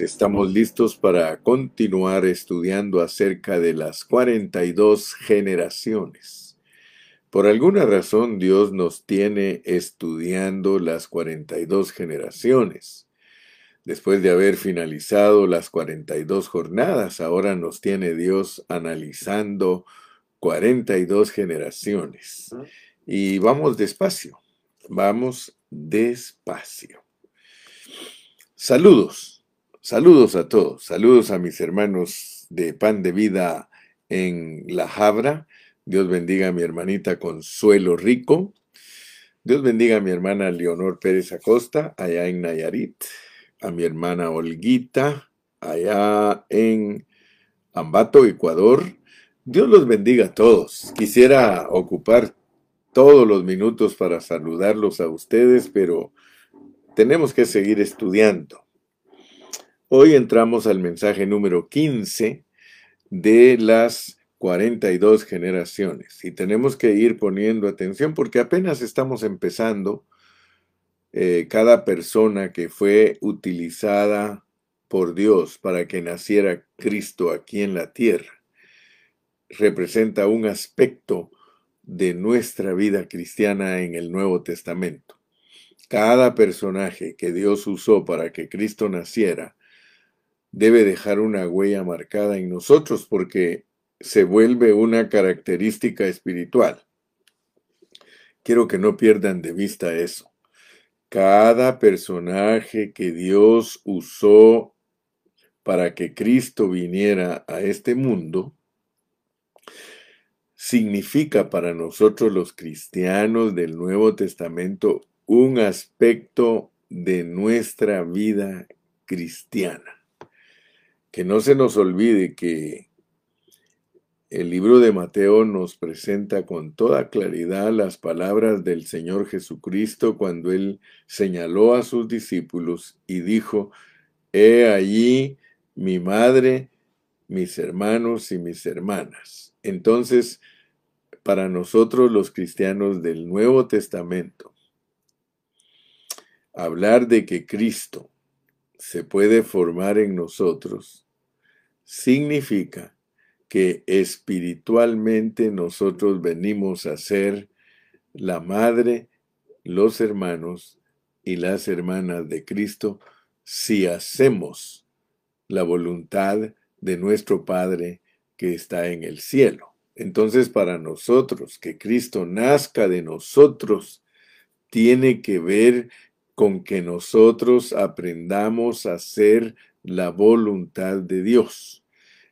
Estamos listos para continuar estudiando acerca de las 42 generaciones. Por alguna razón Dios nos tiene estudiando las 42 generaciones. Después de haber finalizado las 42 jornadas, ahora nos tiene Dios analizando 42 generaciones. Y vamos despacio, vamos despacio. Saludos, saludos a todos, saludos a mis hermanos de Pan de Vida en La Jabra. Dios bendiga a mi hermanita Consuelo Rico. Dios bendiga a mi hermana Leonor Pérez Acosta, allá en Nayarit. A mi hermana Olguita, allá en Ambato, Ecuador. Dios los bendiga a todos. Quisiera ocupar todos los minutos para saludarlos a ustedes, pero tenemos que seguir estudiando. Hoy entramos al mensaje número 15 de las 42 generaciones y tenemos que ir poniendo atención porque apenas estamos empezando eh, cada persona que fue utilizada por Dios para que naciera Cristo aquí en la tierra representa un aspecto de nuestra vida cristiana en el Nuevo Testamento. Cada personaje que Dios usó para que Cristo naciera debe dejar una huella marcada en nosotros porque se vuelve una característica espiritual. Quiero que no pierdan de vista eso. Cada personaje que Dios usó para que Cristo viniera a este mundo significa para nosotros los cristianos del Nuevo Testamento un aspecto de nuestra vida cristiana. Que no se nos olvide que el libro de Mateo nos presenta con toda claridad las palabras del Señor Jesucristo cuando él señaló a sus discípulos y dijo, He allí mi madre, mis hermanos y mis hermanas. Entonces, para nosotros los cristianos del Nuevo Testamento, Hablar de que Cristo se puede formar en nosotros significa que espiritualmente nosotros venimos a ser la madre, los hermanos y las hermanas de Cristo si hacemos la voluntad de nuestro Padre que está en el cielo. Entonces para nosotros, que Cristo nazca de nosotros, tiene que ver con que nosotros aprendamos a hacer la voluntad de Dios.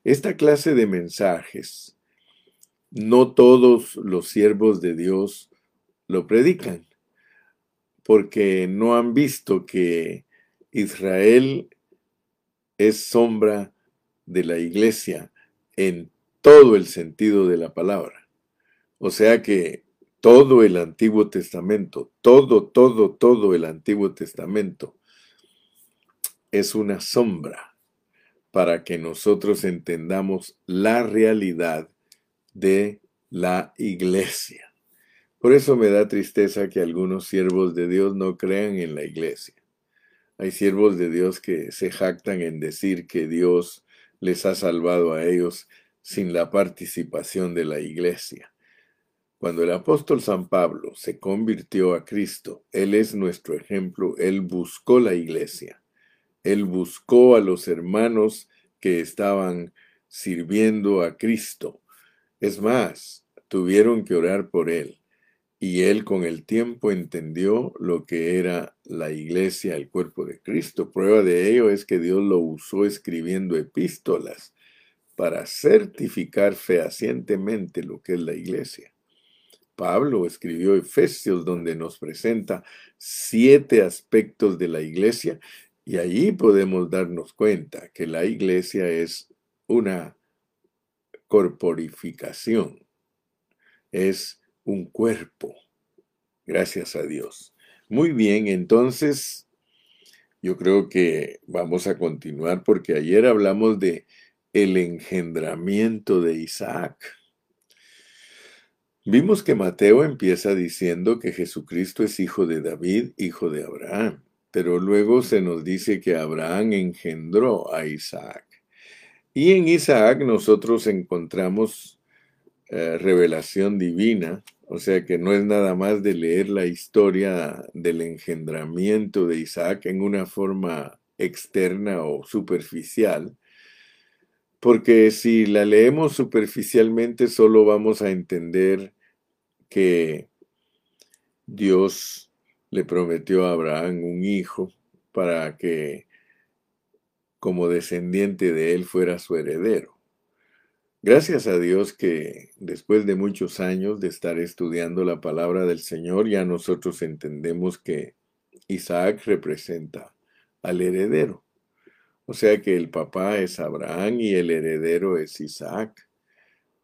Esta clase de mensajes, no todos los siervos de Dios lo predican, porque no han visto que Israel es sombra de la iglesia en todo el sentido de la palabra. O sea que todo el Antiguo Testamento, todo, todo, todo el Antiguo Testamento es una sombra para que nosotros entendamos la realidad de la iglesia. Por eso me da tristeza que algunos siervos de Dios no crean en la iglesia. Hay siervos de Dios que se jactan en decir que Dios les ha salvado a ellos sin la participación de la iglesia. Cuando el apóstol San Pablo se convirtió a Cristo, Él es nuestro ejemplo, Él buscó la iglesia, Él buscó a los hermanos que estaban sirviendo a Cristo. Es más, tuvieron que orar por Él. Y él con el tiempo entendió lo que era la iglesia, el cuerpo de Cristo. Prueba de ello es que Dios lo usó escribiendo epístolas para certificar fehacientemente lo que es la iglesia. Pablo escribió Efesios donde nos presenta siete aspectos de la iglesia y allí podemos darnos cuenta que la iglesia es una corporificación, es un cuerpo, gracias a Dios. Muy bien, entonces yo creo que vamos a continuar porque ayer hablamos de el engendramiento de Isaac. Vimos que Mateo empieza diciendo que Jesucristo es hijo de David, hijo de Abraham. Pero luego se nos dice que Abraham engendró a Isaac. Y en Isaac nosotros encontramos eh, revelación divina, o sea que no es nada más de leer la historia del engendramiento de Isaac en una forma externa o superficial, porque si la leemos superficialmente solo vamos a entender que Dios le prometió a Abraham un hijo para que como descendiente de él fuera su heredero. Gracias a Dios que después de muchos años de estar estudiando la palabra del Señor, ya nosotros entendemos que Isaac representa al heredero. O sea que el papá es Abraham y el heredero es Isaac.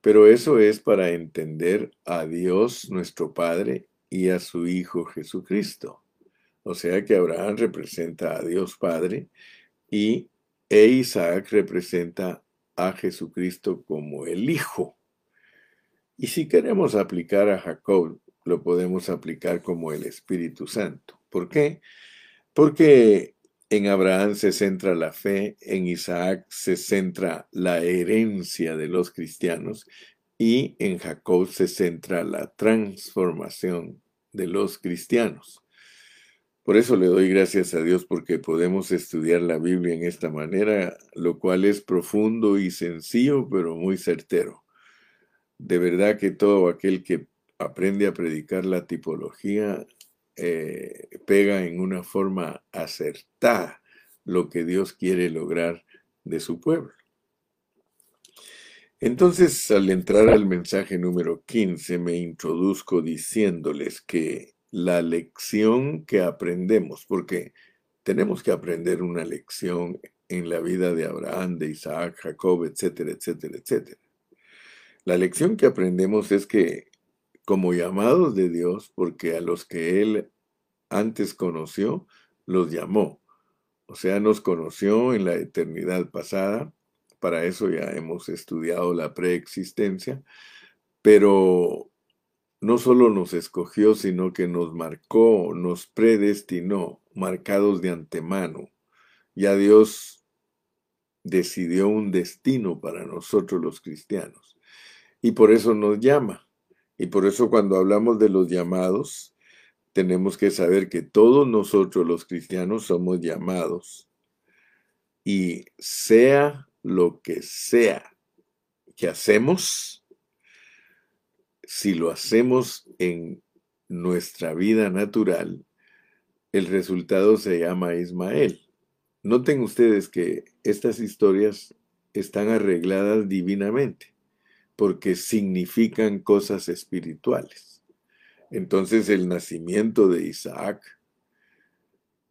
Pero eso es para entender a Dios nuestro Padre y a su Hijo Jesucristo. O sea que Abraham representa a Dios Padre y e Isaac representa a Jesucristo como el Hijo. Y si queremos aplicar a Jacob, lo podemos aplicar como el Espíritu Santo. ¿Por qué? Porque en Abraham se centra la fe, en Isaac se centra la herencia de los cristianos y en Jacob se centra la transformación de los cristianos. Por eso le doy gracias a Dios porque podemos estudiar la Biblia en esta manera, lo cual es profundo y sencillo, pero muy certero. De verdad que todo aquel que aprende a predicar la tipología eh, pega en una forma acertada lo que Dios quiere lograr de su pueblo. Entonces, al entrar al mensaje número 15, me introduzco diciéndoles que la lección que aprendemos, porque tenemos que aprender una lección en la vida de Abraham, de Isaac, Jacob, etcétera, etcétera, etcétera. La lección que aprendemos es que como llamados de Dios, porque a los que Él antes conoció, los llamó. O sea, nos conoció en la eternidad pasada. Para eso ya hemos estudiado la preexistencia. Pero no solo nos escogió, sino que nos marcó, nos predestinó, marcados de antemano. Ya Dios decidió un destino para nosotros los cristianos. Y por eso nos llama. Y por eso cuando hablamos de los llamados, tenemos que saber que todos nosotros los cristianos somos llamados. Y sea lo que sea que hacemos, si lo hacemos en nuestra vida natural, el resultado se llama Ismael. Noten ustedes que estas historias están arregladas divinamente porque significan cosas espirituales. Entonces el nacimiento de Isaac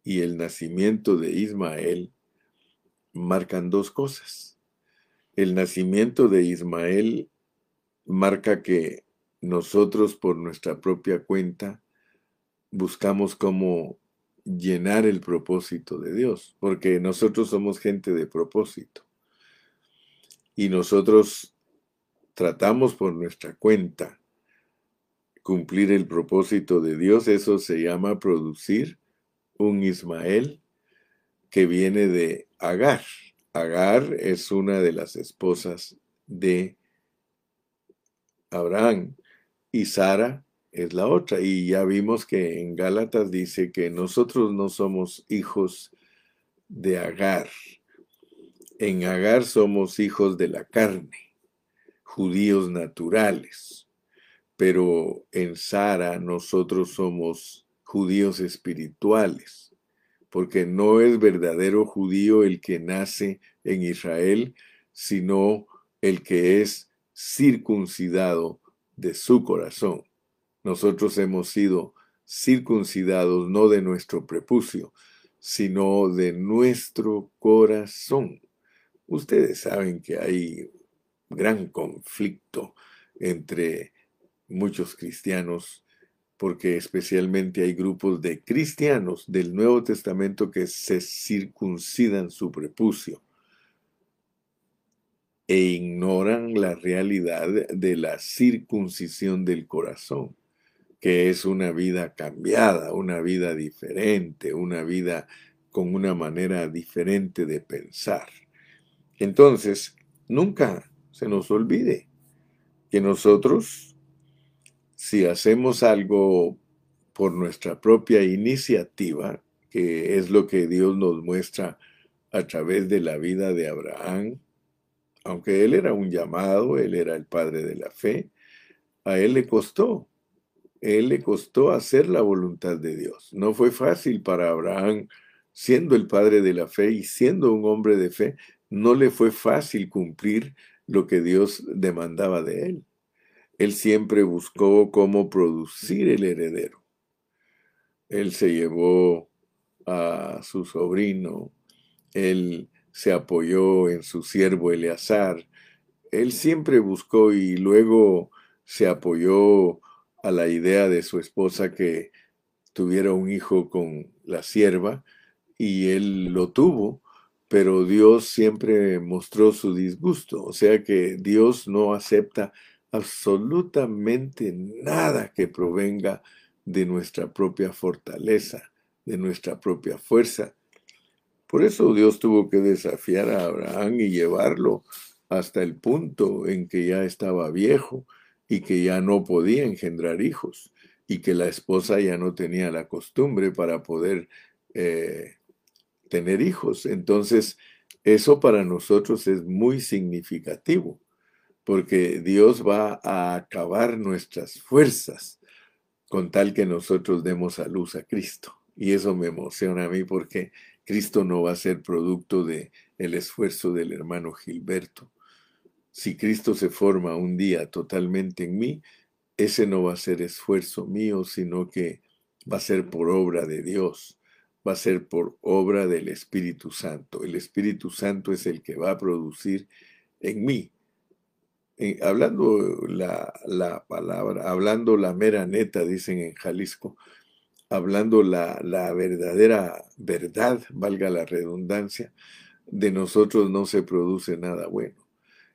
y el nacimiento de Ismael marcan dos cosas. El nacimiento de Ismael marca que nosotros por nuestra propia cuenta buscamos cómo llenar el propósito de Dios, porque nosotros somos gente de propósito. Y nosotros tratamos por nuestra cuenta cumplir el propósito de Dios, eso se llama producir un Ismael que viene de Agar. Agar es una de las esposas de Abraham y Sara es la otra. Y ya vimos que en Gálatas dice que nosotros no somos hijos de Agar. En Agar somos hijos de la carne judíos naturales, pero en Sara nosotros somos judíos espirituales, porque no es verdadero judío el que nace en Israel, sino el que es circuncidado de su corazón. Nosotros hemos sido circuncidados no de nuestro prepucio, sino de nuestro corazón. Ustedes saben que hay gran conflicto entre muchos cristianos, porque especialmente hay grupos de cristianos del Nuevo Testamento que se circuncidan su prepucio e ignoran la realidad de la circuncisión del corazón. que es una vida cambiada, una vida diferente, una vida con una manera diferente de pensar. Entonces, nunca se nos olvide que nosotros, si hacemos algo por nuestra propia iniciativa, que es lo que Dios nos muestra a través de la vida de Abraham, aunque él era un llamado, él era el padre de la fe, a él le costó, él le costó hacer la voluntad de Dios. No fue fácil para Abraham siendo el padre de la fe y siendo un hombre de fe, no le fue fácil cumplir lo que Dios demandaba de él. Él siempre buscó cómo producir el heredero. Él se llevó a su sobrino, él se apoyó en su siervo Eleazar, él siempre buscó y luego se apoyó a la idea de su esposa que tuviera un hijo con la sierva, y él lo tuvo, pero Dios siempre mostró su disgusto. O sea que Dios no acepta absolutamente nada que provenga de nuestra propia fortaleza, de nuestra propia fuerza. Por eso Dios tuvo que desafiar a Abraham y llevarlo hasta el punto en que ya estaba viejo y que ya no podía engendrar hijos y que la esposa ya no tenía la costumbre para poder eh, tener hijos. Entonces, eso para nosotros es muy significativo, porque Dios va a acabar nuestras fuerzas con tal que nosotros demos a luz a Cristo. Y eso me emociona a mí porque Cristo no va a ser producto de el esfuerzo del hermano Gilberto. Si Cristo se forma un día totalmente en mí, ese no va a ser esfuerzo mío, sino que va a ser por obra de Dios va a ser por obra del Espíritu Santo. El Espíritu Santo es el que va a producir en mí. Eh, hablando la, la, palabra, hablando la mera neta, dicen en Jalisco, hablando la, la verdadera verdad, valga la redundancia, de nosotros no se produce nada bueno.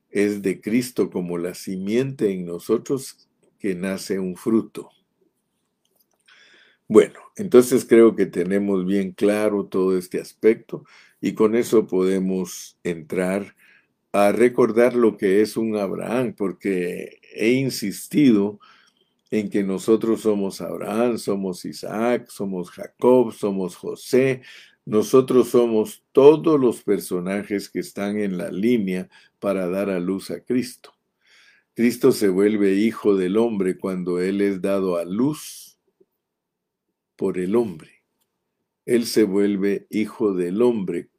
Es de Cristo como la simiente en nosotros que nace un fruto. Bueno, entonces creo que tenemos bien claro todo este aspecto y con eso podemos entrar a recordar lo que es un Abraham, porque he insistido en que nosotros somos Abraham, somos Isaac, somos Jacob, somos José, nosotros somos todos los personajes que están en la línea para dar a luz a Cristo. Cristo se vuelve hijo del hombre cuando Él es dado a luz por el hombre. Él se vuelve hijo del hombre.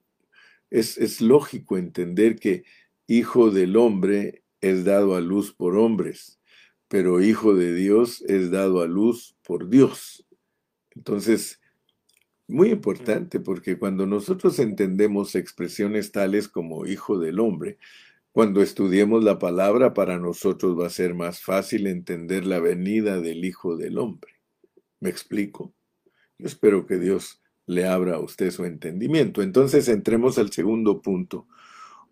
Es, es lógico entender que hijo del hombre es dado a luz por hombres, pero hijo de Dios es dado a luz por Dios. Entonces, muy importante porque cuando nosotros entendemos expresiones tales como hijo del hombre, cuando estudiemos la palabra para nosotros va a ser más fácil entender la venida del Hijo del Hombre. ¿Me explico? Espero que Dios le abra a usted su entendimiento. Entonces entremos al segundo punto.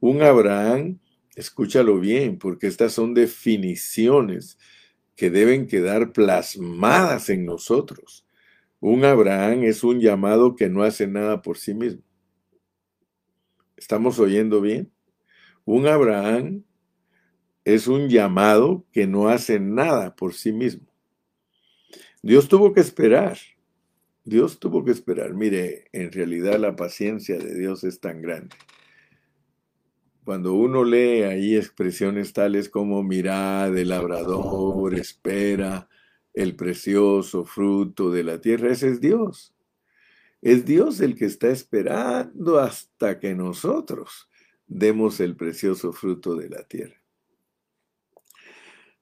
Un Abraham, escúchalo bien, porque estas son definiciones que deben quedar plasmadas en nosotros. Un Abraham es un llamado que no hace nada por sí mismo. ¿Estamos oyendo bien? Un Abraham es un llamado que no hace nada por sí mismo. Dios tuvo que esperar Dios tuvo que esperar. Mire, en realidad la paciencia de Dios es tan grande. Cuando uno lee ahí expresiones tales como mirad, el labrador espera el precioso fruto de la tierra, ese es Dios. Es Dios el que está esperando hasta que nosotros demos el precioso fruto de la tierra.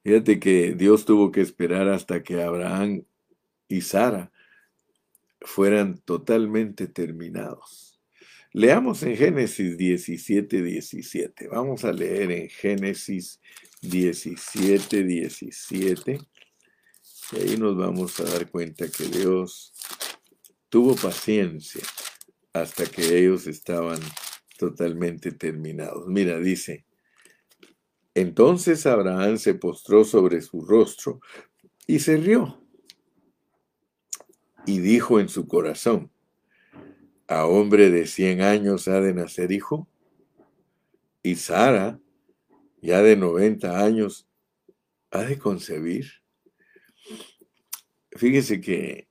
Fíjate que Dios tuvo que esperar hasta que Abraham y Sara fueran totalmente terminados. Leamos en Génesis 17, 17. Vamos a leer en Génesis 17, 17. Y ahí nos vamos a dar cuenta que Dios tuvo paciencia hasta que ellos estaban totalmente terminados. Mira, dice, entonces Abraham se postró sobre su rostro y se rió y dijo en su corazón, a hombre de cien años ha de nacer hijo, y Sara, ya de noventa años, ha de concebir. Fíjese que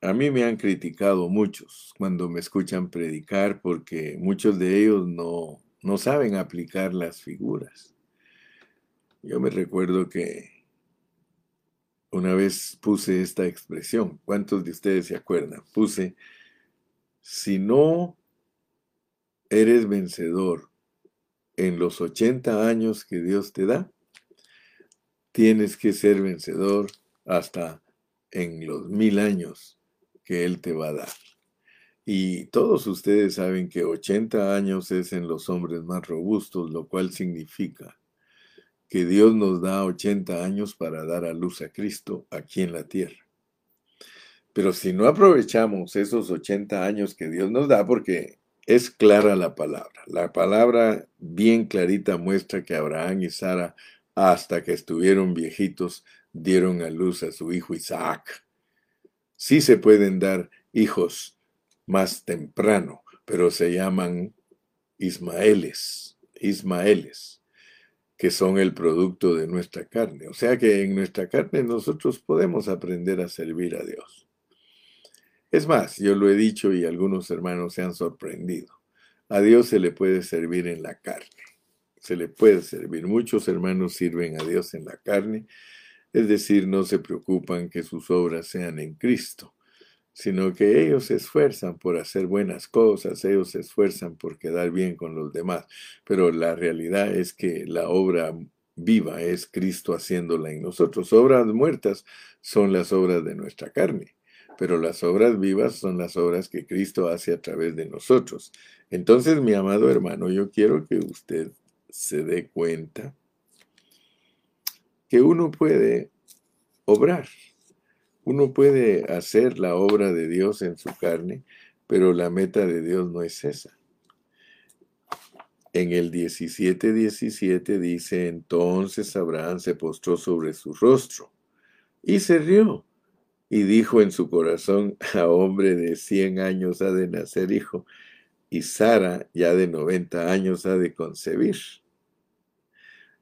a mí me han criticado muchos cuando me escuchan predicar porque muchos de ellos no, no saben aplicar las figuras. Yo me recuerdo que una vez puse esta expresión, ¿cuántos de ustedes se acuerdan? Puse, si no eres vencedor en los 80 años que Dios te da, tienes que ser vencedor hasta en los mil años que Él te va a dar. Y todos ustedes saben que 80 años es en los hombres más robustos, lo cual significa que Dios nos da 80 años para dar a luz a Cristo aquí en la tierra. Pero si no aprovechamos esos 80 años que Dios nos da, porque es clara la palabra, la palabra bien clarita muestra que Abraham y Sara, hasta que estuvieron viejitos, dieron a luz a su hijo Isaac. Sí se pueden dar hijos más temprano, pero se llaman Ismaeles, Ismaeles que son el producto de nuestra carne. O sea que en nuestra carne nosotros podemos aprender a servir a Dios. Es más, yo lo he dicho y algunos hermanos se han sorprendido. A Dios se le puede servir en la carne. Se le puede servir. Muchos hermanos sirven a Dios en la carne. Es decir, no se preocupan que sus obras sean en Cristo sino que ellos se esfuerzan por hacer buenas cosas, ellos se esfuerzan por quedar bien con los demás, pero la realidad es que la obra viva es Cristo haciéndola en nosotros. Obras muertas son las obras de nuestra carne, pero las obras vivas son las obras que Cristo hace a través de nosotros. Entonces, mi amado hermano, yo quiero que usted se dé cuenta que uno puede obrar uno puede hacer la obra de Dios en su carne, pero la meta de Dios no es esa. En el 17:17 dice, entonces Abraham se postró sobre su rostro y se rió y dijo en su corazón, a hombre de 100 años ha de nacer hijo y Sara ya de 90 años ha de concebir.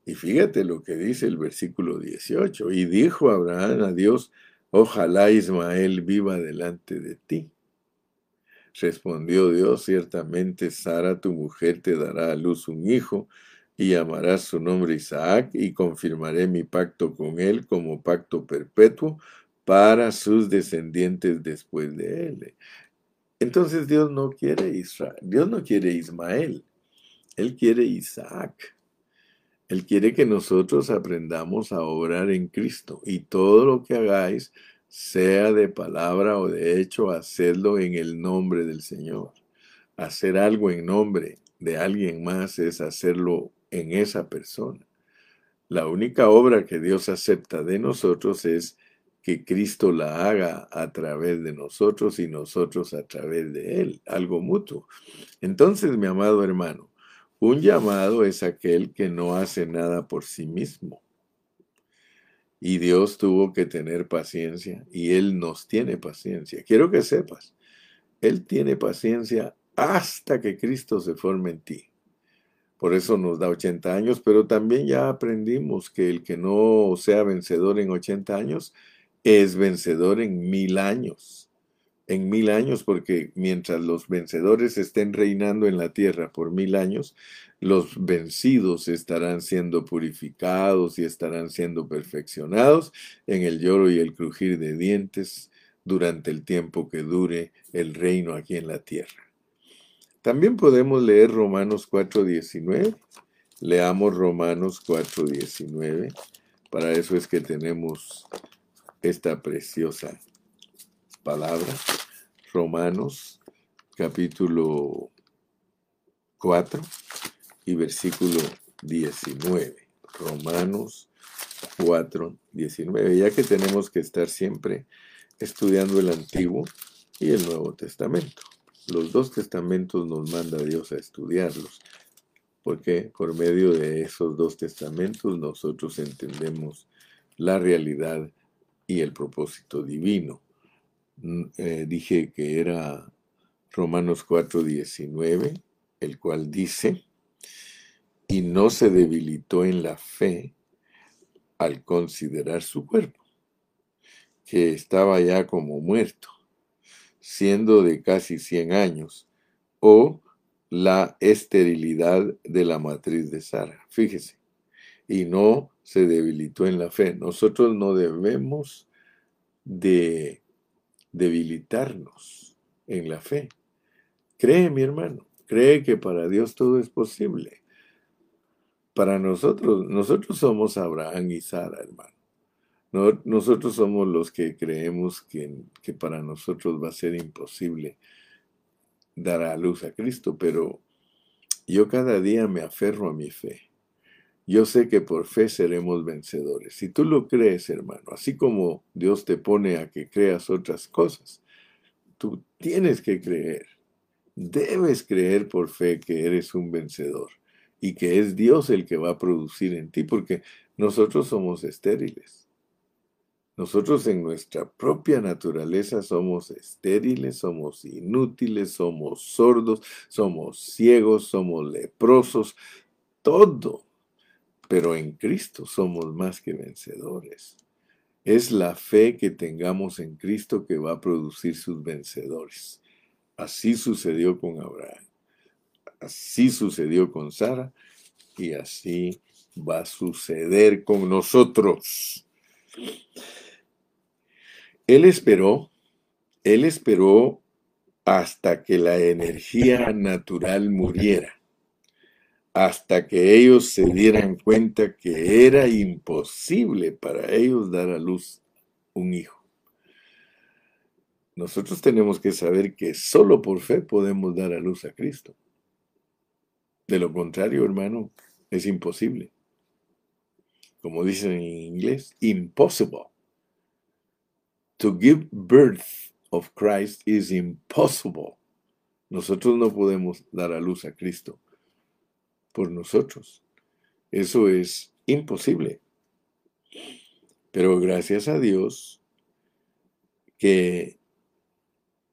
Y fíjate lo que dice el versículo 18. Y dijo Abraham a Dios, Ojalá Ismael viva delante de ti. Respondió Dios, ciertamente Sara, tu mujer, te dará a luz un hijo, y llamarás su nombre Isaac, y confirmaré mi pacto con él como pacto perpetuo para sus descendientes después de él. Entonces Dios no quiere Israel, Dios no quiere Ismael, Él quiere Isaac. Él quiere que nosotros aprendamos a obrar en Cristo y todo lo que hagáis, sea de palabra o de hecho, hacedlo en el nombre del Señor. Hacer algo en nombre de alguien más es hacerlo en esa persona. La única obra que Dios acepta de nosotros es que Cristo la haga a través de nosotros y nosotros a través de Él, algo mutuo. Entonces, mi amado hermano, un llamado es aquel que no hace nada por sí mismo. Y Dios tuvo que tener paciencia y Él nos tiene paciencia. Quiero que sepas, Él tiene paciencia hasta que Cristo se forme en ti. Por eso nos da 80 años, pero también ya aprendimos que el que no sea vencedor en 80 años es vencedor en mil años en mil años, porque mientras los vencedores estén reinando en la tierra por mil años, los vencidos estarán siendo purificados y estarán siendo perfeccionados en el lloro y el crujir de dientes durante el tiempo que dure el reino aquí en la tierra. También podemos leer Romanos 4.19. Leamos Romanos 4.19. Para eso es que tenemos esta preciosa palabra. Romanos capítulo 4 y versículo 19. Romanos 4, 19. Ya que tenemos que estar siempre estudiando el Antiguo y el Nuevo Testamento. Los dos testamentos nos manda Dios a estudiarlos, porque por medio de esos dos testamentos nosotros entendemos la realidad y el propósito divino eh, dije que era Romanos 4:19, el cual dice, y no se debilitó en la fe al considerar su cuerpo, que estaba ya como muerto, siendo de casi 100 años, o la esterilidad de la matriz de Sara. Fíjese, y no se debilitó en la fe. Nosotros no debemos de debilitarnos en la fe. Cree, mi hermano, cree que para Dios todo es posible. Para nosotros, nosotros somos Abraham y Sara, hermano. nosotros somos los que creemos que, que para nosotros va a ser imposible dar a luz a Cristo, pero yo cada día me aferro a mi fe. Yo sé que por fe seremos vencedores. Si tú lo crees, hermano, así como Dios te pone a que creas otras cosas, tú tienes que creer. Debes creer por fe que eres un vencedor y que es Dios el que va a producir en ti, porque nosotros somos estériles. Nosotros en nuestra propia naturaleza somos estériles, somos inútiles, somos sordos, somos ciegos, somos leprosos, todo pero en Cristo somos más que vencedores. Es la fe que tengamos en Cristo que va a producir sus vencedores. Así sucedió con Abraham, así sucedió con Sara y así va a suceder con nosotros. Él esperó, él esperó hasta que la energía natural muriera hasta que ellos se dieran cuenta que era imposible para ellos dar a luz un hijo. Nosotros tenemos que saber que solo por fe podemos dar a luz a Cristo. De lo contrario, hermano, es imposible. Como dicen en inglés, impossible. To give birth of Christ is impossible. Nosotros no podemos dar a luz a Cristo por nosotros. Eso es imposible. Pero gracias a Dios que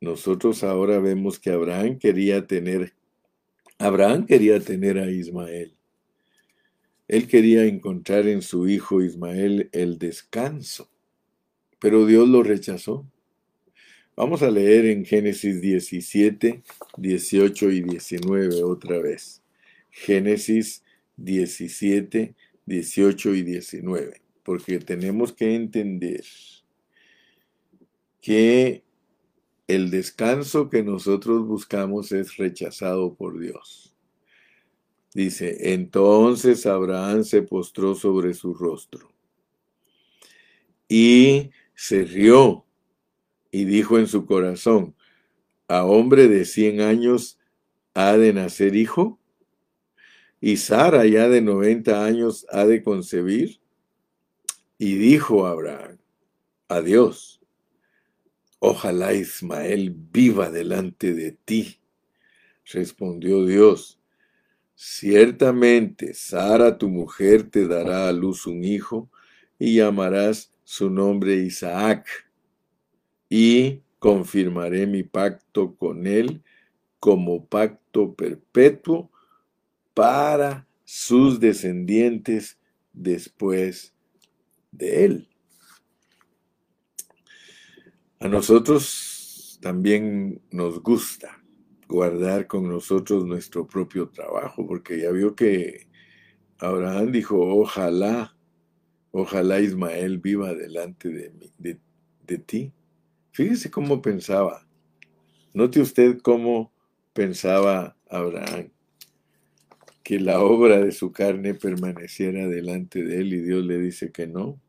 nosotros ahora vemos que Abraham quería tener, Abraham quería tener a Ismael. Él quería encontrar en su hijo Ismael el descanso, pero Dios lo rechazó. Vamos a leer en Génesis 17, 18 y 19 otra vez. Génesis 17, 18 y 19, porque tenemos que entender que el descanso que nosotros buscamos es rechazado por Dios. Dice, entonces Abraham se postró sobre su rostro y se rió y dijo en su corazón, ¿a hombre de cien años ha de nacer hijo? Y Sara ya de 90 años ha de concebir. Y dijo Abraham a Dios, ojalá Ismael viva delante de ti. Respondió Dios, ciertamente Sara tu mujer te dará a luz un hijo y llamarás su nombre Isaac. Y confirmaré mi pacto con él como pacto perpetuo para sus descendientes después de él. A nosotros también nos gusta guardar con nosotros nuestro propio trabajo, porque ya vio que Abraham dijo, ojalá, ojalá Ismael viva delante de, de ti. Fíjese cómo pensaba. Note usted cómo pensaba Abraham que la obra de su carne permaneciera delante de él y Dios le dice que no.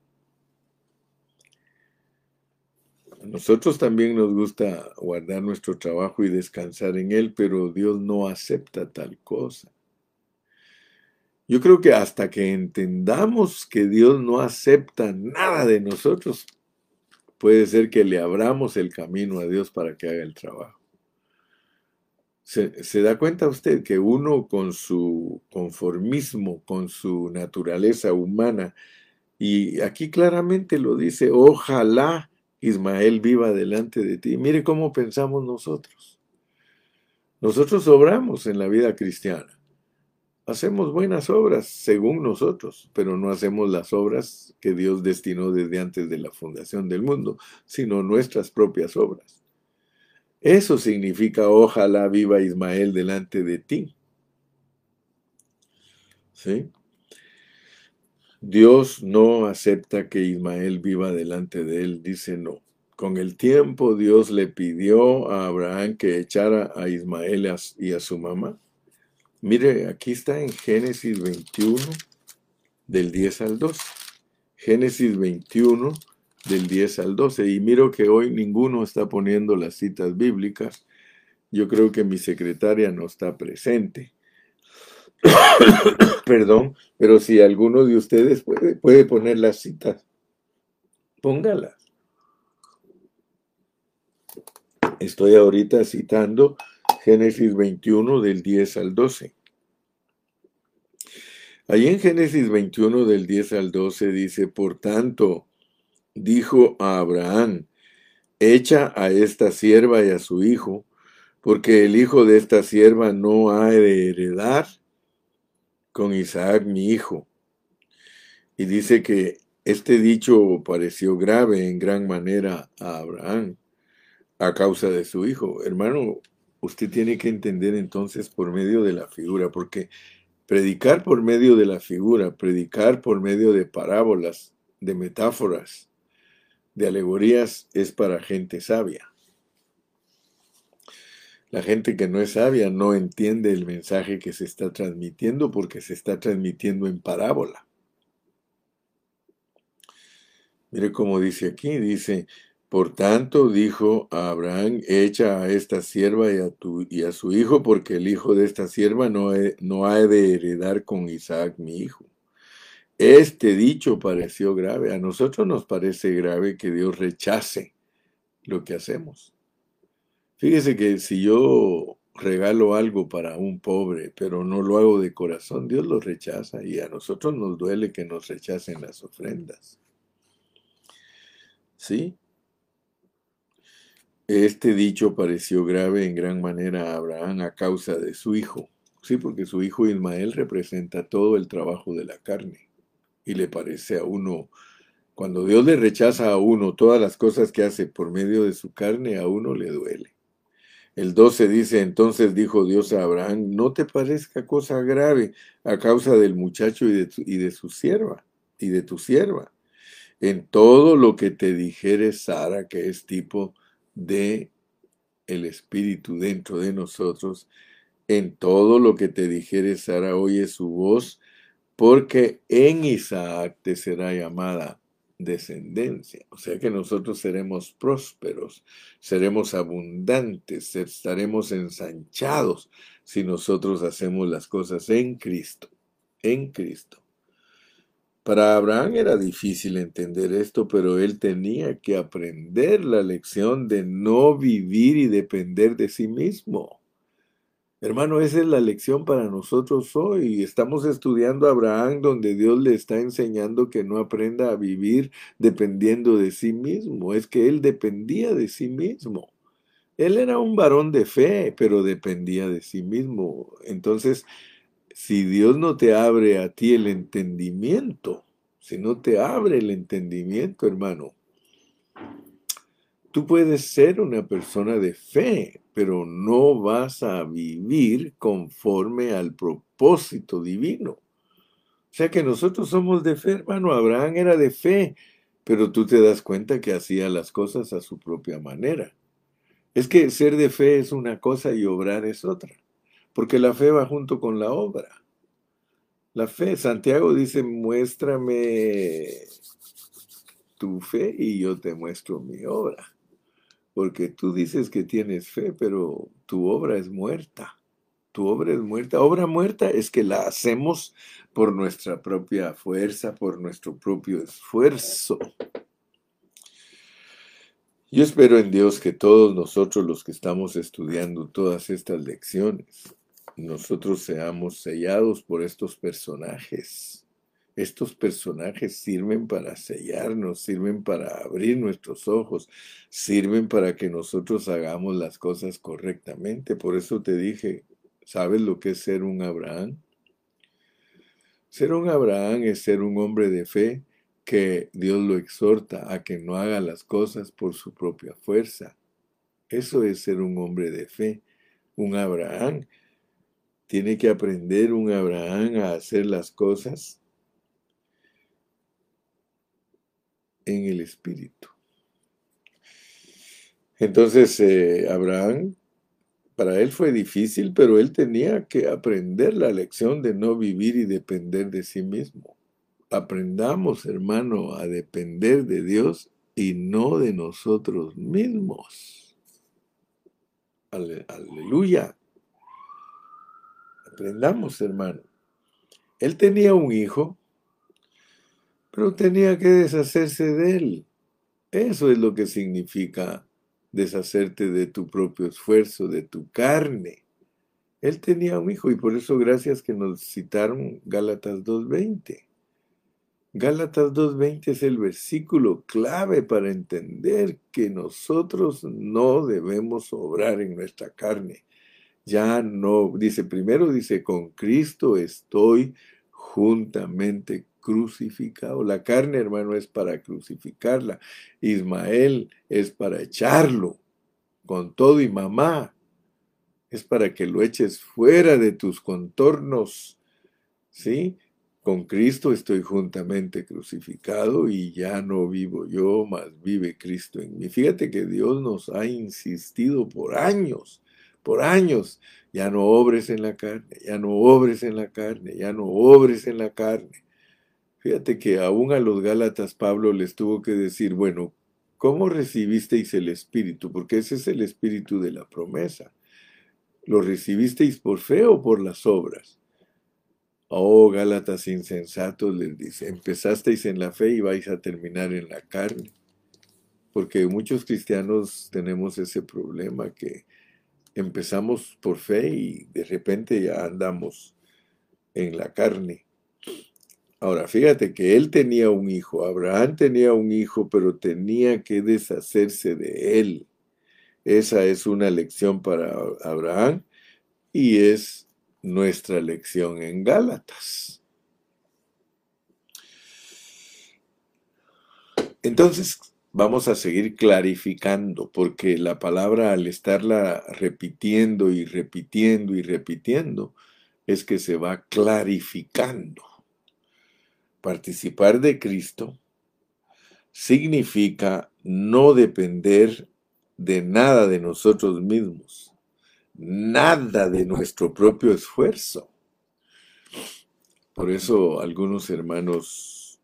A nosotros también nos gusta guardar nuestro trabajo y descansar en él, pero Dios no acepta tal cosa. Yo creo que hasta que entendamos que Dios no acepta nada de nosotros, puede ser que le abramos el camino a Dios para que haga el trabajo. Se, da cuenta usted que uno con su conformismo, con su naturaleza humana, y aquí claramente lo dice, ojalá Ismael viva delante de ti. Mire cómo pensamos nosotros. Nosotros obramos en la vida cristiana. Hacemos buenas obras según nosotros, pero no hacemos las obras que Dios destinó desde antes de la fundación del mundo, sino nuestras propias obras. Eso significa ojalá viva Ismael delante de ti. ¿Sí? Dios no acepta que Ismael viva delante de él, dice no. Con el tiempo Dios le pidió a Abraham que echara a Ismael y a su mamá. Mire, aquí está en Génesis 21, del 10 al 12. Génesis 21, del 10 al 12. Y miro que hoy ninguno está poniendo las citas bíblicas. Yo creo que mi secretaria no está presente. Perdón, pero si alguno de ustedes puede, poner las citas, póngalas. Estoy ahorita citando Génesis 21 del 10 al 12. Ahí en Génesis 21 del 10 al 12 dice, por tanto, dijo a Abraham, echa a esta sierva y a su hijo, porque el hijo de esta sierva no ha de heredar con Isaac mi hijo. Y dice que este dicho pareció grave en gran manera a Abraham a causa de su hijo. Hermano, usted tiene que entender entonces por medio de la figura, porque predicar por medio de la figura, predicar por medio de parábolas, de metáforas, de alegorías, es para gente sabia. La gente que no es sabia no entiende el mensaje que se está transmitiendo porque se está transmitiendo en parábola. Mire cómo dice aquí, dice, por tanto dijo a Abraham, echa a esta sierva y a, tu, y a su hijo, porque el hijo de esta sierva no, no ha de heredar con Isaac mi hijo. Este dicho pareció grave. A nosotros nos parece grave que Dios rechace lo que hacemos. Fíjese que si yo regalo algo para un pobre, pero no lo hago de corazón, Dios lo rechaza y a nosotros nos duele que nos rechacen las ofrendas. ¿Sí? Este dicho pareció grave en gran manera a Abraham a causa de su hijo. Sí, porque su hijo Ismael representa todo el trabajo de la carne. Y le parece a uno, cuando Dios le rechaza a uno todas las cosas que hace por medio de su carne, a uno le duele. El 12 dice, entonces dijo Dios a Abraham, no te parezca cosa grave a causa del muchacho y de, y de su sierva, y de tu sierva. En todo lo que te dijere Sara, que es tipo de el Espíritu dentro de nosotros, en todo lo que te dijere Sara, oye su voz, porque en Isaac te será llamada descendencia. O sea que nosotros seremos prósperos, seremos abundantes, estaremos ensanchados si nosotros hacemos las cosas en Cristo, en Cristo. Para Abraham era difícil entender esto, pero él tenía que aprender la lección de no vivir y depender de sí mismo. Hermano, esa es la lección para nosotros hoy. Estamos estudiando a Abraham donde Dios le está enseñando que no aprenda a vivir dependiendo de sí mismo. Es que él dependía de sí mismo. Él era un varón de fe, pero dependía de sí mismo. Entonces, si Dios no te abre a ti el entendimiento, si no te abre el entendimiento, hermano, tú puedes ser una persona de fe, pero no vas a vivir conforme al propósito divino. O sea que nosotros somos de fe, hermano. Abraham era de fe, pero tú te das cuenta que hacía las cosas a su propia manera. Es que ser de fe es una cosa y obrar es otra, porque la fe va junto con la obra. La fe, Santiago dice, muéstrame tu fe y yo te muestro mi obra porque tú dices que tienes fe, pero tu obra es muerta. Tu obra es muerta. Obra muerta es que la hacemos por nuestra propia fuerza, por nuestro propio esfuerzo. Yo espero en Dios que todos nosotros los que estamos estudiando todas estas lecciones, nosotros seamos sellados por estos personajes Estos personajes sirven para sellarnos, sirven para abrir nuestros ojos, sirven para que nosotros hagamos las cosas correctamente. Por eso te dije, ¿sabes lo que es ser un Abraham? Ser un Abraham es ser un hombre de fe que Dios lo exhorta a que no haga las cosas por su propia fuerza. Eso es ser un hombre de fe. Un Abraham tiene que aprender un Abraham a hacer las cosas en el Espíritu. Entonces, eh, Abraham, para él fue difícil, pero él tenía que aprender la lección de no vivir y depender de sí mismo. Aprendamos, hermano, a depender de Dios y no de nosotros mismos. Aleluya. Aprendamos, hermano. Él tenía un hijo pero tenía que deshacerse de él. Eso es lo que significa deshacerte de tu propio esfuerzo, de tu carne. Él tenía un hijo y por eso gracias que nos citaron Gálatas 2.20. Gálatas 2.20 es el versículo clave para entender que nosotros no debemos obrar en nuestra carne. Ya no, dice primero, dice, con Cristo estoy juntamente crucificado. La carne, hermano, es para crucificarla. Ismael es para echarlo con todo y mamá. Es para que lo eches fuera de tus contornos. ¿Sí? Con Cristo estoy juntamente crucificado y ya no vivo yo, mas vive Cristo en mí. Fíjate que Dios nos ha insistido por años, por años, ya no obres en la carne, ya no obres en la carne, ya no obres en la carne. Fíjate que aún a los Gálatas Pablo les tuvo que decir, bueno, ¿cómo recibisteis el Espíritu? Porque ese es el Espíritu de la promesa. ¿Lo recibisteis por fe o por las obras? Oh, Gálatas insensatos, les dice, empezasteis en la fe y vais a terminar en la carne. Porque muchos cristianos tenemos ese problema que empezamos por fe y de repente ya andamos en la carne. Ahora, fíjate que él tenía un hijo, Abraham tenía un hijo, pero tenía que deshacerse de él. Esa es una lección para Abraham y es nuestra lección en Gálatas. Entonces, vamos a seguir clarificando, porque la palabra al estarla repitiendo y repitiendo y repitiendo, es que se va clarificando. Participar de Cristo significa no depender de nada de nosotros mismos, nada de nuestro propio esfuerzo. Por eso algunos hermanos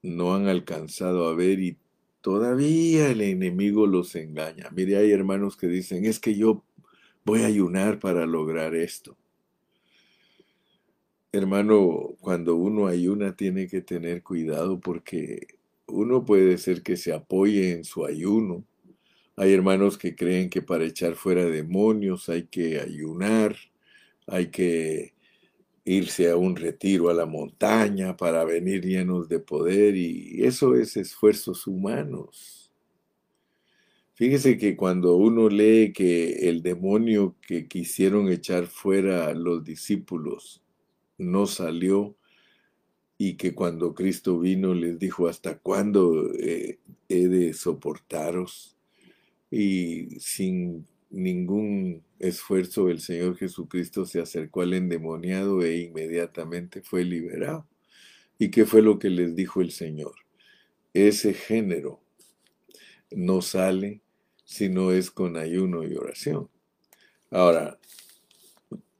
no han alcanzado a ver y todavía el enemigo los engaña. Mire, hay hermanos que dicen, es que yo voy a ayunar para lograr esto. Hermano, cuando uno ayuna tiene que tener cuidado porque uno puede ser que se apoye en su ayuno. Hay hermanos que creen que para echar fuera demonios hay que ayunar, hay que irse a un retiro a la montaña para venir llenos de poder y eso es esfuerzos humanos. Fíjese que cuando uno lee que el demonio que quisieron echar fuera los discípulos no salió y que cuando Cristo vino les dijo, ¿hasta cuándo eh, he de soportaros? Y sin ningún esfuerzo el Señor Jesucristo se acercó al endemoniado e inmediatamente fue liberado. ¿Y qué fue lo que les dijo el Señor? Ese género no sale si no es con ayuno y oración. Ahora,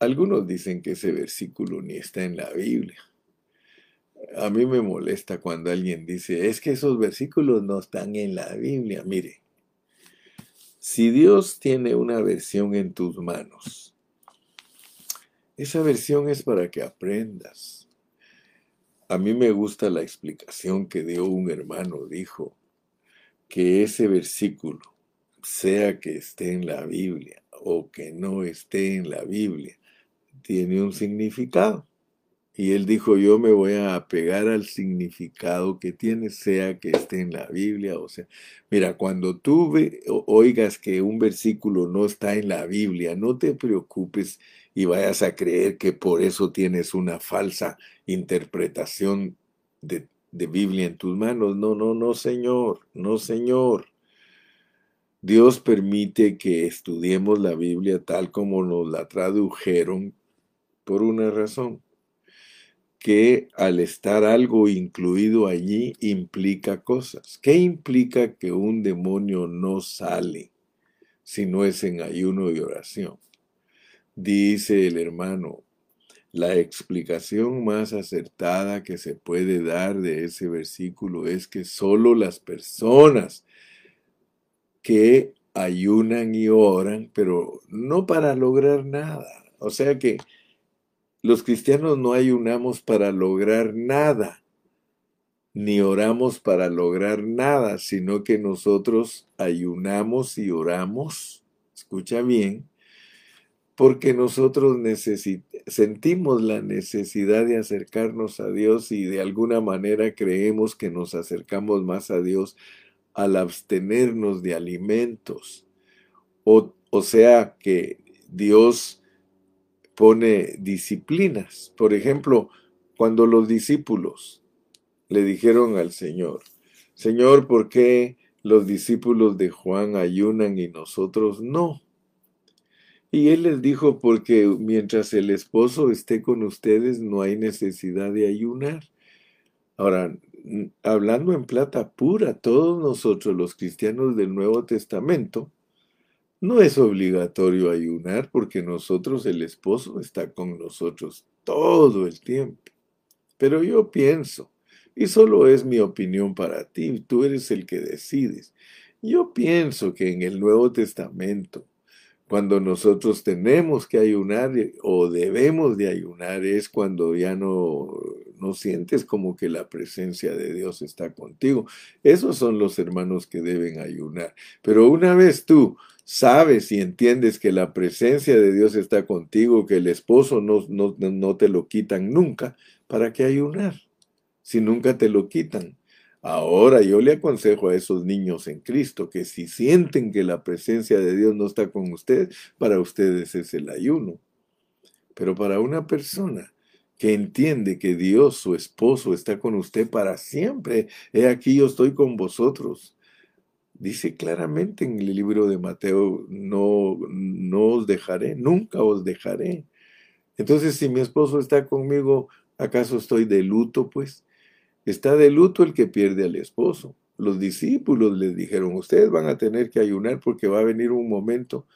algunos dicen que ese versículo ni está en la Biblia. A mí me molesta cuando alguien dice, es que esos versículos no están en la Biblia. Mire, si Dios tiene una versión en tus manos, esa versión es para que aprendas. A mí me gusta la explicación que dio un hermano, dijo que ese versículo, sea que esté en la Biblia o que no esté en la Biblia, tiene un significado. Y él dijo, yo me voy a apegar al significado que tiene, sea que esté en la Biblia, o sea, mira, cuando tú oigas que un versículo no está en la Biblia, no te preocupes y vayas a creer que por eso tienes una falsa interpretación de, de Biblia en tus manos. No, no, no, Señor, no, Señor. Dios permite que estudiemos la Biblia tal como nos la tradujeron por una razón que al estar algo incluido allí implica cosas. ¿Qué implica que un demonio no sale si no es en ayuno y oración? Dice el hermano, la explicación más acertada que se puede dar de ese versículo es que solo las personas que ayunan y oran, pero no para lograr nada. O sea que los cristianos no ayunamos para lograr nada, ni oramos para lograr nada, sino que nosotros ayunamos y oramos, escucha bien, porque nosotros sentimos la necesidad de acercarnos a Dios y de alguna manera creemos que nos acercamos más a Dios al abstenernos de alimentos. O, sea que Dios pone disciplinas. Por ejemplo, cuando los discípulos le dijeron al Señor, Señor, ¿por qué los discípulos de Juan ayunan y nosotros no? Y él les dijo, porque mientras el esposo esté con ustedes no hay necesidad de ayunar. Ahora, hablando en plata pura, todos nosotros los cristianos del Nuevo Testamento, no es obligatorio ayunar porque nosotros, el esposo, está con nosotros todo el tiempo. Pero yo pienso, y solo es mi opinión para ti, tú eres el que decides. Yo pienso que en el Nuevo Testamento, cuando nosotros tenemos que ayunar o debemos de ayunar, es cuando ya no, no sientes como que la presencia de Dios está contigo. Esos son los hermanos que deben ayunar. Pero una vez tú sabes y entiendes que la presencia de Dios está contigo, que el esposo no, no, no te lo quitan nunca, ¿para qué ayunar? Si nunca te lo quitan. Ahora yo le aconsejo a esos niños en Cristo que si sienten que la presencia de Dios no está con ustedes, para ustedes es el ayuno. Pero para una persona que entiende que Dios, su esposo, está con usted para siempre, he aquí yo estoy con vosotros Dice claramente en el libro de Mateo, no, no os dejaré, nunca os dejaré. Entonces, si mi esposo está conmigo, ¿acaso estoy de luto? Pues está de luto el que pierde al esposo. Los discípulos les dijeron, ustedes van a tener que ayunar porque va a venir un momento,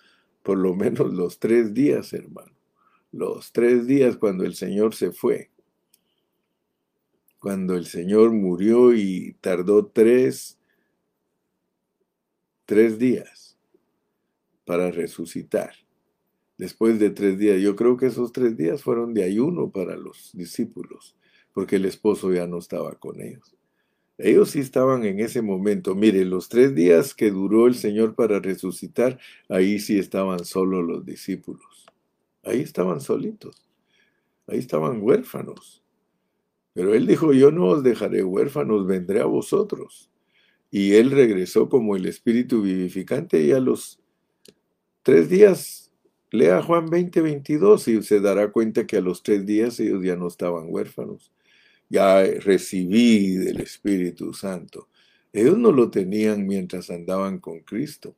por lo menos los tres días, hermano. Los tres días cuando el Señor se fue. Cuando el Señor murió y tardó tres tres días para resucitar. Después de tres días, yo creo que esos tres días fueron de ayuno para los discípulos, porque el esposo ya no estaba con ellos. Ellos sí estaban en ese momento. Mire, los tres días que duró el Señor para resucitar, ahí sí estaban solos los discípulos. Ahí estaban solitos. Ahí estaban huérfanos. Pero Él dijo, yo no os dejaré huérfanos, vendré a vosotros. Y él regresó como el espíritu vivificante y a los tres días, lea Juan 20, 22 y se dará cuenta que a los tres días ellos ya no estaban huérfanos. Ya recibí del Espíritu Santo. Ellos no lo tenían mientras andaban con Cristo.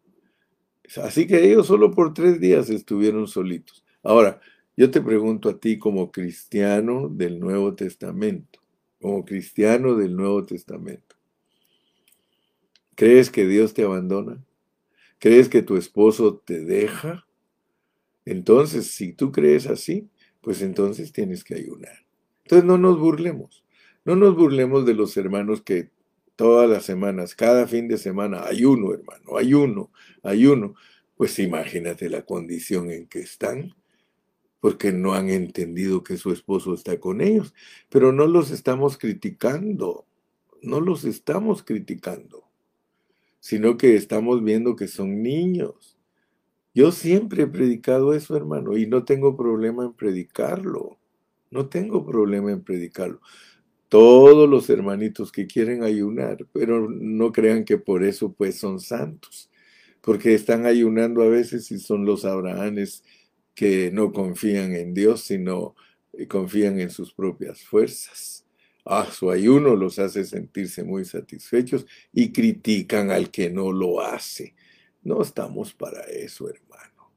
Así que ellos solo por tres días estuvieron solitos. Ahora, yo te pregunto a ti como cristiano del Nuevo Testamento, como cristiano del Nuevo Testamento. ¿Crees que Dios te abandona? ¿Crees que tu esposo te deja? Entonces, si tú crees así, pues entonces tienes que ayunar. Entonces no nos burlemos. No nos burlemos de los hermanos que todas las semanas, cada fin de semana, ayuno, hermano, ayuno, ayuno. Pues imagínate la condición en que están, porque no han entendido que su esposo está con ellos. Pero no los estamos criticando, no los estamos criticando sino que estamos viendo que son niños. Yo siempre he predicado eso, hermano, y no tengo problema en predicarlo. No tengo problema en predicarlo. Todos los hermanitos que quieren ayunar, pero no crean que por eso pues son santos, porque están ayunando a veces y son los abrahanes que no confían en Dios, sino eh, confían en sus propias fuerzas. Ah, su ayuno los hace sentirse muy satisfechos y critican al que no lo hace. No estamos para eso, hermano.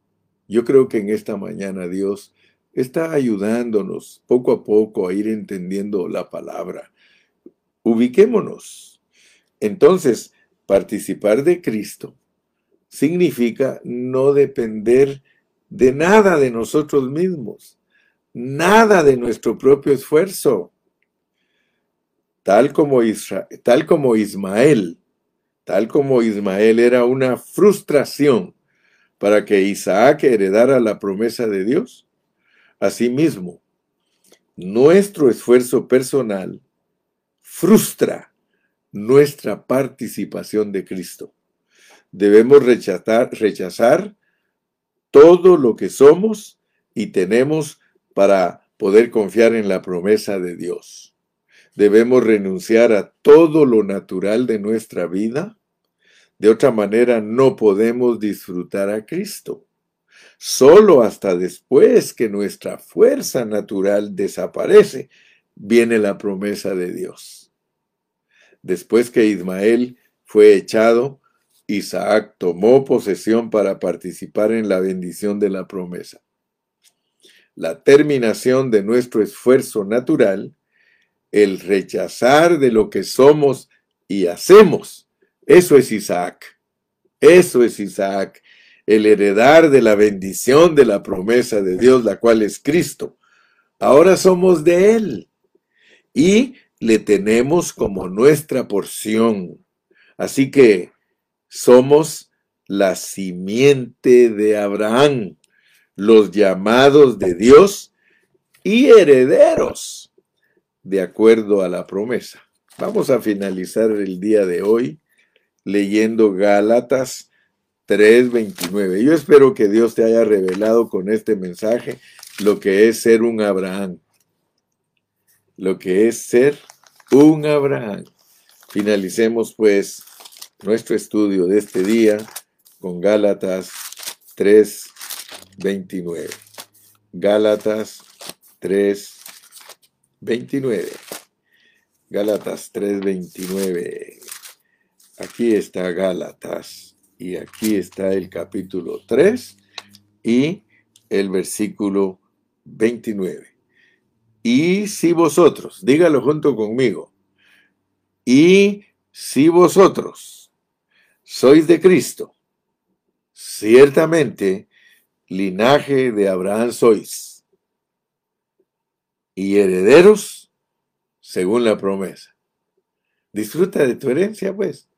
Yo creo que en esta mañana Dios está ayudándonos poco a poco a ir entendiendo la palabra. Ubiquémonos. Entonces, participar de Cristo significa no depender de nada de nosotros mismos, nada de nuestro propio esfuerzo. Tal como, tal como Ismael, tal como Ismael era una frustración para que Isaac heredara la promesa de Dios, Asimismo, nuestro esfuerzo personal frustra nuestra participación de Cristo. Debemos rechazar, rechazar todo lo que somos y tenemos para poder confiar en la promesa de Dios. Debemos renunciar a todo lo natural de nuestra vida. De otra manera, no podemos disfrutar a Cristo. Solo hasta después que nuestra fuerza natural desaparece, viene la promesa de Dios. Después que Ismael fue echado, Isaac tomó posesión para participar en la bendición de la promesa. La terminación de nuestro esfuerzo natural, el rechazar de lo que somos y hacemos, eso es Isaac. Eso es Isaac el heredar de la bendición de la promesa de Dios, la cual es Cristo. Ahora somos de Él y le tenemos como nuestra porción. Así que somos la simiente de Abraham, los llamados de Dios y herederos, de acuerdo a la promesa. Vamos a finalizar el día de hoy leyendo Gálatas 3:29. Yo espero que Dios te haya revelado con este mensaje lo que es ser un Abraham. Lo que es ser un Abraham. Finalicemos pues nuestro estudio de este día con Gálatas 3:29. Gálatas 3:29. Gálatas 3:29. Aquí está Gálatas y aquí está el capítulo 3 y el versículo 29. Y si vosotros, dígalo junto conmigo, y si vosotros sois de Cristo, ciertamente linaje de Abraham sois, y herederos según la promesa. Disfruta de tu herencia, pues.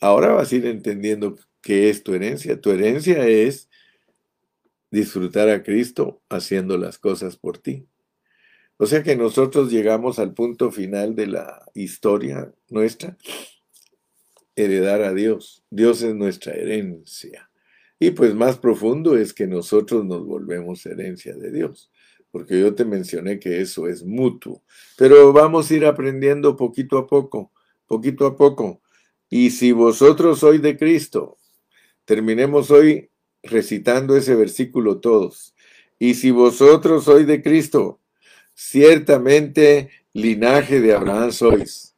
Ahora vas a ir entendiendo qué es tu herencia. Tu herencia es disfrutar a Cristo haciendo las cosas por ti. O sea que nosotros llegamos al punto final de la historia nuestra, heredar a Dios. Dios es nuestra herencia. Y pues más profundo es que nosotros nos volvemos herencia de Dios, porque yo te mencioné que eso es mutuo. Pero vamos a ir aprendiendo poquito a poco, poquito a poco. Y si vosotros sois de Cristo, terminemos hoy recitando ese versículo todos. Y si vosotros sois de Cristo, ciertamente linaje de Abraham sois.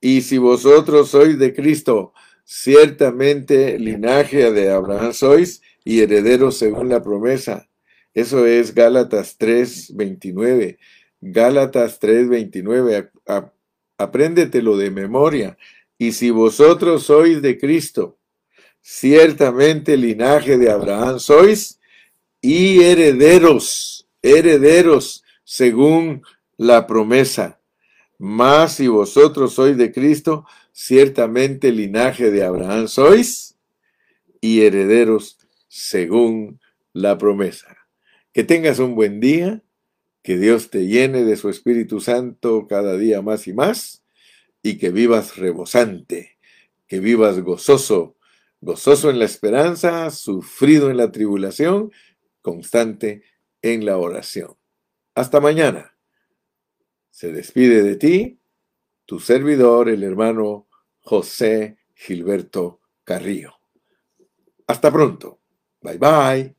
Y si vosotros sois de Cristo, ciertamente linaje de Abraham sois y herederos según la promesa. Eso es Gálatas 3:29. Gálatas 3:29. Apréndetelo de memoria. Y si vosotros sois de Cristo, ciertamente linaje de Abraham sois y herederos, herederos según la promesa. Mas si vosotros sois de Cristo, ciertamente linaje de Abraham sois y herederos según la promesa. Que tengas un buen día, que Dios te llene de su Espíritu Santo cada día más y más y que vivas rebosante, que vivas gozoso, gozoso en la esperanza, sufrido en la tribulación, constante en la oración. Hasta mañana. Se despide de ti tu servidor, el hermano José Gilberto Carrillo. Hasta pronto. Bye bye.